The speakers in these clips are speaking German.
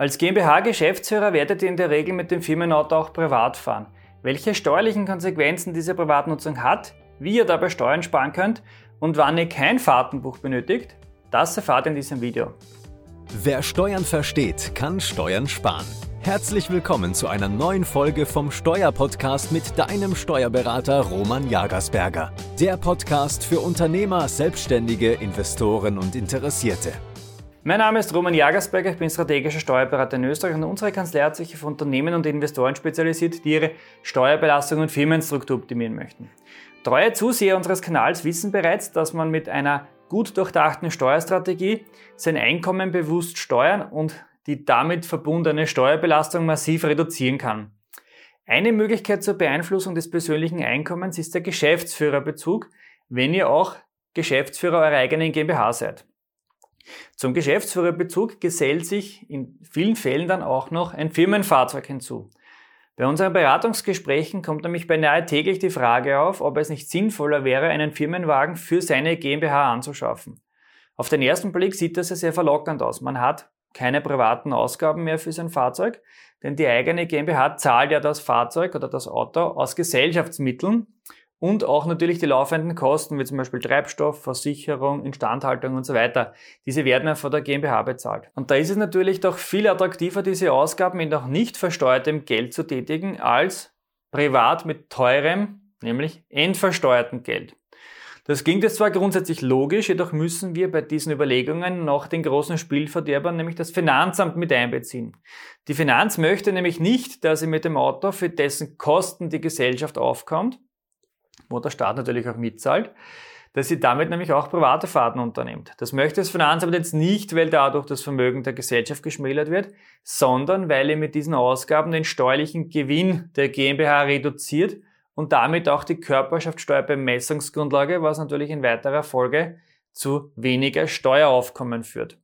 Als GmbH-Geschäftsführer werdet ihr in der Regel mit dem Firmenauto auch privat fahren. Welche steuerlichen Konsequenzen diese Privatnutzung hat, wie ihr dabei Steuern sparen könnt und wann ihr kein Fahrtenbuch benötigt, das erfahrt ihr in diesem Video. Wer Steuern versteht, kann Steuern sparen. Herzlich willkommen zu einer neuen Folge vom Steuerpodcast mit deinem Steuerberater Roman Jagersberger. Der Podcast für Unternehmer, Selbstständige, Investoren und Interessierte. Mein Name ist Roman Jagersberger, ich bin strategischer Steuerberater in Österreich und unsere Kanzlei hat sich auf Unternehmen und Investoren spezialisiert, die ihre Steuerbelastung und Firmenstruktur optimieren möchten. Treue Zuseher unseres Kanals wissen bereits, dass man mit einer gut durchdachten Steuerstrategie sein Einkommen bewusst steuern und die damit verbundene Steuerbelastung massiv reduzieren kann. Eine Möglichkeit zur Beeinflussung des persönlichen Einkommens ist der Geschäftsführerbezug, wenn ihr auch Geschäftsführer eurer eigenen GmbH seid. Zum Geschäftsführerbezug gesellt sich in vielen Fällen dann auch noch ein Firmenfahrzeug hinzu. Bei unseren Beratungsgesprächen kommt nämlich beinahe täglich die Frage auf, ob es nicht sinnvoller wäre, einen Firmenwagen für seine GmbH anzuschaffen. Auf den ersten Blick sieht das ja sehr verlockend aus. Man hat keine privaten Ausgaben mehr für sein Fahrzeug, denn die eigene GmbH zahlt ja das Fahrzeug oder das Auto aus Gesellschaftsmitteln und auch natürlich die laufenden Kosten, wie zum Beispiel Treibstoff, Versicherung, Instandhaltung und so weiter. Diese werden ja von der GmbH bezahlt. Und da ist es natürlich doch viel attraktiver, diese Ausgaben in noch nicht versteuertem Geld zu tätigen, als privat mit teurem, nämlich entversteuertem Geld. Das klingt jetzt zwar grundsätzlich logisch, jedoch müssen wir bei diesen Überlegungen noch den großen Spielverderber, nämlich das Finanzamt mit einbeziehen. Die Finanz möchte nämlich nicht, dass sie mit dem Auto, für dessen Kosten die Gesellschaft aufkommt, wo der Staat natürlich auch mitzahlt, dass sie damit nämlich auch private Fahrten unternimmt. Das möchte das Finanzamt jetzt nicht, weil dadurch das Vermögen der Gesellschaft geschmälert wird, sondern weil er mit diesen Ausgaben den steuerlichen Gewinn der GmbH reduziert und damit auch die Körperschaftssteuerbemessungsgrundlage, was natürlich in weiterer Folge zu weniger Steueraufkommen führt.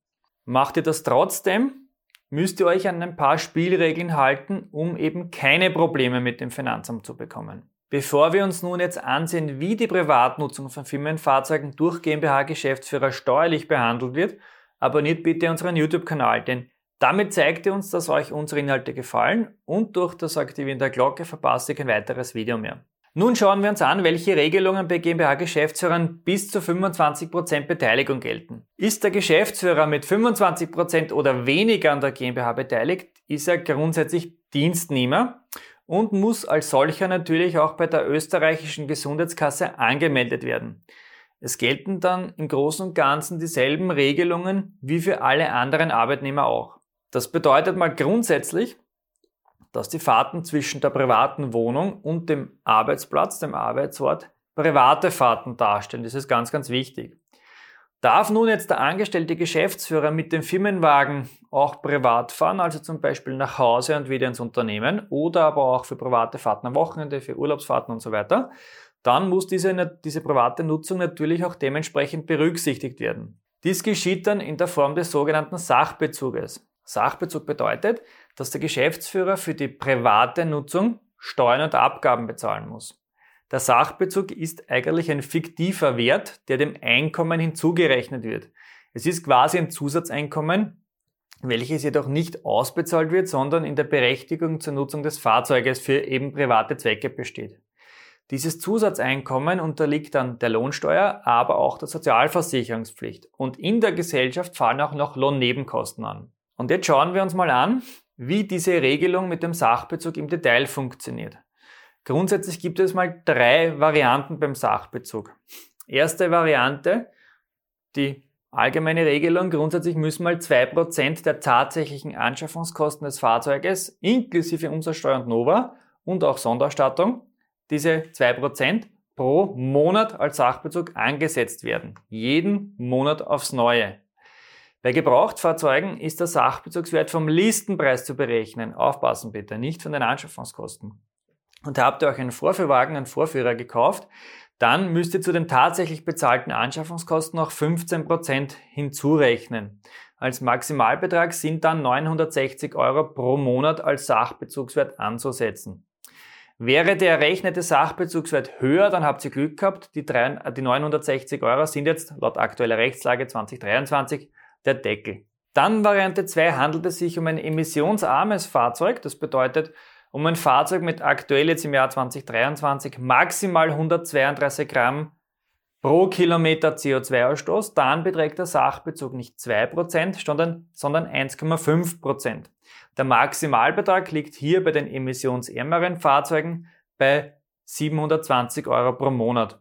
Macht ihr das trotzdem, müsst ihr euch an ein paar Spielregeln halten, um eben keine Probleme mit dem Finanzamt zu bekommen. Bevor wir uns nun jetzt ansehen, wie die Privatnutzung von Firmenfahrzeugen durch GmbH-Geschäftsführer steuerlich behandelt wird, abonniert bitte unseren YouTube-Kanal, denn damit zeigt ihr uns, dass euch unsere Inhalte gefallen und durch das Aktivieren der Glocke verpasst ihr kein weiteres Video mehr. Nun schauen wir uns an, welche Regelungen bei GmbH-Geschäftsführern bis zu 25% Beteiligung gelten. Ist der Geschäftsführer mit 25% oder weniger an der GmbH beteiligt, ist er grundsätzlich Dienstnehmer und muss als solcher natürlich auch bei der österreichischen Gesundheitskasse angemeldet werden. Es gelten dann im Großen und Ganzen dieselben Regelungen wie für alle anderen Arbeitnehmer auch. Das bedeutet mal grundsätzlich, dass die Fahrten zwischen der privaten Wohnung und dem Arbeitsplatz, dem Arbeitsort, private Fahrten darstellen. Das ist ganz, ganz wichtig. Darf nun jetzt der angestellte Geschäftsführer mit dem Firmenwagen auch privat fahren, also zum Beispiel nach Hause und wieder ins Unternehmen oder aber auch für private Fahrten am Wochenende, für Urlaubsfahrten und so weiter, dann muss diese, diese private Nutzung natürlich auch dementsprechend berücksichtigt werden. Dies geschieht dann in der Form des sogenannten Sachbezuges. Sachbezug bedeutet, dass der Geschäftsführer für die private Nutzung Steuern und Abgaben bezahlen muss. Der Sachbezug ist eigentlich ein fiktiver Wert, der dem Einkommen hinzugerechnet wird. Es ist quasi ein Zusatzeinkommen, welches jedoch nicht ausbezahlt wird, sondern in der Berechtigung zur Nutzung des Fahrzeuges für eben private Zwecke besteht. Dieses Zusatzeinkommen unterliegt dann der Lohnsteuer, aber auch der Sozialversicherungspflicht. Und in der Gesellschaft fallen auch noch Lohnnebenkosten an. Und jetzt schauen wir uns mal an, wie diese Regelung mit dem Sachbezug im Detail funktioniert. Grundsätzlich gibt es mal drei Varianten beim Sachbezug. Erste Variante, die allgemeine Regelung, grundsätzlich müssen mal zwei Prozent der tatsächlichen Anschaffungskosten des Fahrzeuges inklusive Umsatzsteuer und Nova und auch Sonderstattung, diese zwei Prozent pro Monat als Sachbezug angesetzt werden. Jeden Monat aufs Neue. Bei Gebrauchtfahrzeugen ist der Sachbezugswert vom Listenpreis zu berechnen. Aufpassen bitte, nicht von den Anschaffungskosten und habt ihr euch einen Vorführwagen, einen Vorführer gekauft, dann müsst ihr zu den tatsächlich bezahlten Anschaffungskosten noch 15% hinzurechnen. Als Maximalbetrag sind dann 960 Euro pro Monat als Sachbezugswert anzusetzen. Wäre der errechnete Sachbezugswert höher, dann habt ihr Glück gehabt. Die, 960 Euro sind jetzt laut aktueller Rechtslage 2023 der Deckel. Dann Variante 2 handelt es sich um ein emissionsarmes Fahrzeug. Das bedeutet, um ein Fahrzeug mit aktuell jetzt im Jahr 2023 maximal 132 Gramm pro Kilometer CO2-Ausstoß, dann beträgt der Sachbezug nicht 2%, sondern, sondern 1,5%. Der Maximalbetrag liegt hier bei den emissionsärmeren Fahrzeugen bei 720 Euro pro Monat.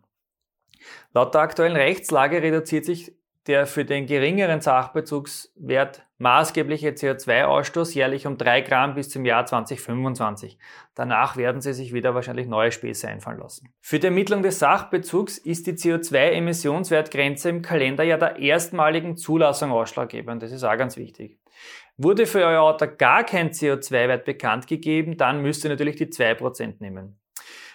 Laut der aktuellen Rechtslage reduziert sich der für den geringeren Sachbezugswert maßgebliche CO2-Ausstoß jährlich um 3 Gramm bis zum Jahr 2025. Danach werden Sie sich wieder wahrscheinlich neue Späße einfallen lassen. Für die Ermittlung des Sachbezugs ist die CO2-Emissionswertgrenze im Kalenderjahr der erstmaligen Zulassung ausschlaggebend. Das ist auch ganz wichtig. Wurde für euer Auto gar kein CO2-Wert bekannt gegeben, dann müsst ihr natürlich die 2% nehmen.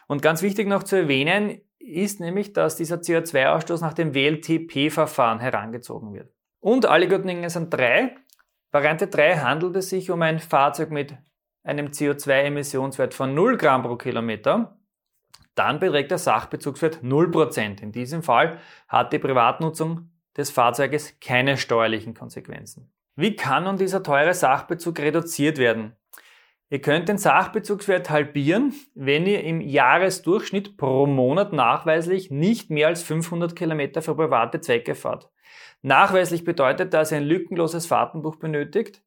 Und ganz wichtig noch zu erwähnen, ist nämlich, dass dieser CO2-Ausstoß nach dem WLTP-Verfahren herangezogen wird. Und alle guten Dinge sind drei. Variante 3 handelt es sich um ein Fahrzeug mit einem CO2-Emissionswert von 0 Gramm pro Kilometer. Dann beträgt der Sachbezugswert 0%. In diesem Fall hat die Privatnutzung des Fahrzeuges keine steuerlichen Konsequenzen. Wie kann nun dieser teure Sachbezug reduziert werden? Ihr könnt den Sachbezugswert halbieren, wenn ihr im Jahresdurchschnitt pro Monat nachweislich nicht mehr als 500 Kilometer für private Zwecke fahrt. Nachweislich bedeutet, dass ihr ein lückenloses Fahrtenbuch benötigt,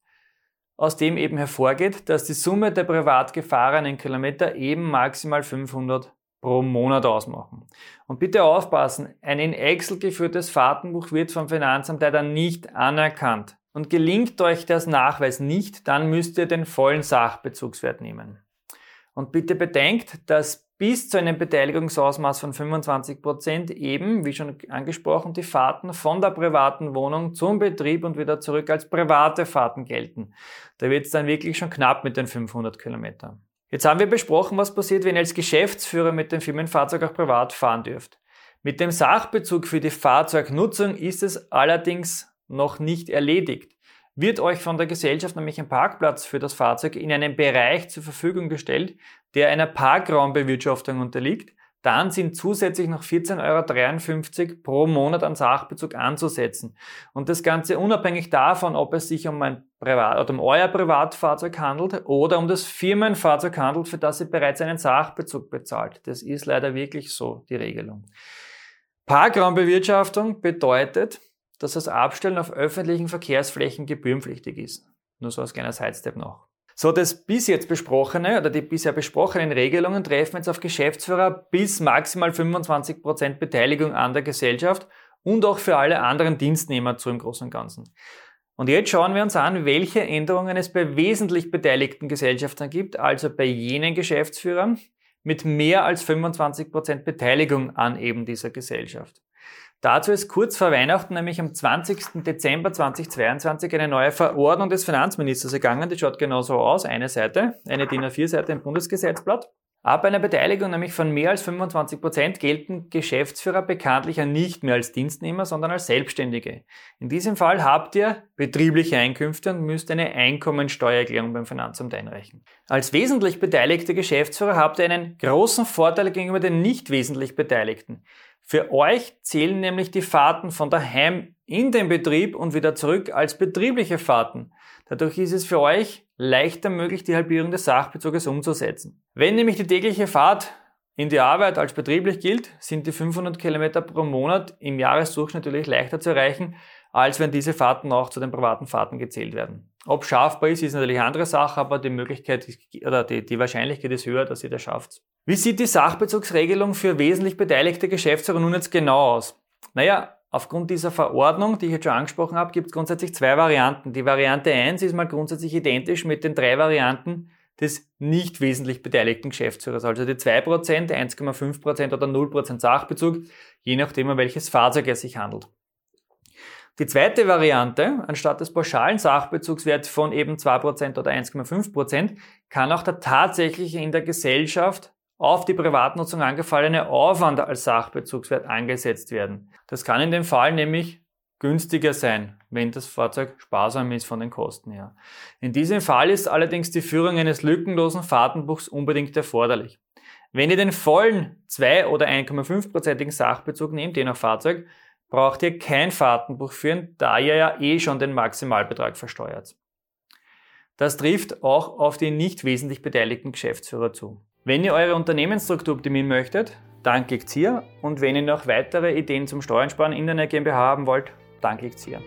aus dem eben hervorgeht, dass die Summe der privat gefahrenen Kilometer eben maximal 500 pro Monat ausmachen. Und bitte aufpassen, ein in Excel geführtes Fahrtenbuch wird vom Finanzamt leider nicht anerkannt. Und gelingt euch das Nachweis nicht, dann müsst ihr den vollen Sachbezugswert nehmen. Und bitte bedenkt, dass bis zu einem Beteiligungsausmaß von 25 Prozent eben, wie schon angesprochen, die Fahrten von der privaten Wohnung zum Betrieb und wieder zurück als private Fahrten gelten. Da wird es dann wirklich schon knapp mit den 500 Kilometern. Jetzt haben wir besprochen, was passiert, wenn ihr als Geschäftsführer mit dem Firmenfahrzeug auch privat fahren dürft. Mit dem Sachbezug für die Fahrzeugnutzung ist es allerdings noch nicht erledigt. Wird euch von der Gesellschaft nämlich ein Parkplatz für das Fahrzeug in einem Bereich zur Verfügung gestellt, der einer Parkraumbewirtschaftung unterliegt, dann sind zusätzlich noch 14,53 Euro pro Monat an Sachbezug anzusetzen. Und das Ganze unabhängig davon, ob es sich um ein Privat oder um euer Privatfahrzeug handelt oder um das Firmenfahrzeug handelt, für das ihr bereits einen Sachbezug bezahlt. Das ist leider wirklich so, die Regelung. Parkraumbewirtschaftung bedeutet, dass das Abstellen auf öffentlichen Verkehrsflächen gebührenpflichtig ist. Nur so als kleiner Sidestep noch. So, das bis jetzt besprochene oder die bisher besprochenen Regelungen treffen jetzt auf Geschäftsführer bis maximal 25% Beteiligung an der Gesellschaft und auch für alle anderen Dienstnehmer zu im Großen und Ganzen. Und jetzt schauen wir uns an, welche Änderungen es bei wesentlich beteiligten Gesellschaftern gibt, also bei jenen Geschäftsführern mit mehr als 25% Beteiligung an eben dieser Gesellschaft. Dazu ist kurz vor Weihnachten, nämlich am 20. Dezember 2022, eine neue Verordnung des Finanzministers ergangen. Die schaut genauso aus. Eine Seite, eine DIN A4-Seite im Bundesgesetzblatt. Ab einer Beteiligung nämlich von mehr als 25 Prozent gelten Geschäftsführer bekanntlich nicht mehr als Dienstnehmer, sondern als Selbstständige. In diesem Fall habt ihr betriebliche Einkünfte und müsst eine Einkommensteuererklärung beim Finanzamt einreichen. Als wesentlich beteiligte Geschäftsführer habt ihr einen großen Vorteil gegenüber den nicht wesentlich Beteiligten. Für euch zählen nämlich die Fahrten von daheim in den Betrieb und wieder zurück als betriebliche Fahrten. Dadurch ist es für euch leichter möglich, die Halbierung des Sachbezuges umzusetzen. Wenn nämlich die tägliche Fahrt in die Arbeit als betrieblich gilt, sind die 500 Kilometer pro Monat im Jahresdurchschnitt natürlich leichter zu erreichen, als wenn diese Fahrten auch zu den privaten Fahrten gezählt werden. Ob schaffbar ist, ist natürlich eine andere Sache, aber die Möglichkeit oder die, die Wahrscheinlichkeit ist höher, dass ihr das schafft. Wie sieht die Sachbezugsregelung für wesentlich beteiligte Geschäftsführer nun jetzt genau aus? Naja, aufgrund dieser Verordnung, die ich jetzt schon angesprochen habe, gibt es grundsätzlich zwei Varianten. Die Variante 1 ist mal grundsätzlich identisch mit den drei Varianten des nicht wesentlich beteiligten Geschäftsführers. Also die 2%, 1,5% oder 0% Sachbezug, je nachdem, um welches Fahrzeug es sich handelt. Die zweite Variante, anstatt des pauschalen Sachbezugswerts von eben 2% oder 1,5%, kann auch der tatsächliche in der Gesellschaft auf die Privatnutzung angefallene Aufwand als Sachbezugswert angesetzt werden. Das kann in dem Fall nämlich günstiger sein, wenn das Fahrzeug sparsam ist von den Kosten her. In diesem Fall ist allerdings die Führung eines lückenlosen Fahrtenbuchs unbedingt erforderlich. Wenn ihr den vollen 2 oder 1,5%igen Sachbezug nehmt, je nach Fahrzeug, braucht ihr kein Fahrtenbuch führen, da ihr ja eh schon den Maximalbetrag versteuert. Das trifft auch auf die nicht wesentlich beteiligten Geschäftsführer zu. Wenn ihr eure Unternehmensstruktur optimieren möchtet, dann klickt hier und wenn ihr noch weitere Ideen zum Steuernsparen in der GmbH haben wollt, dann klickt hier.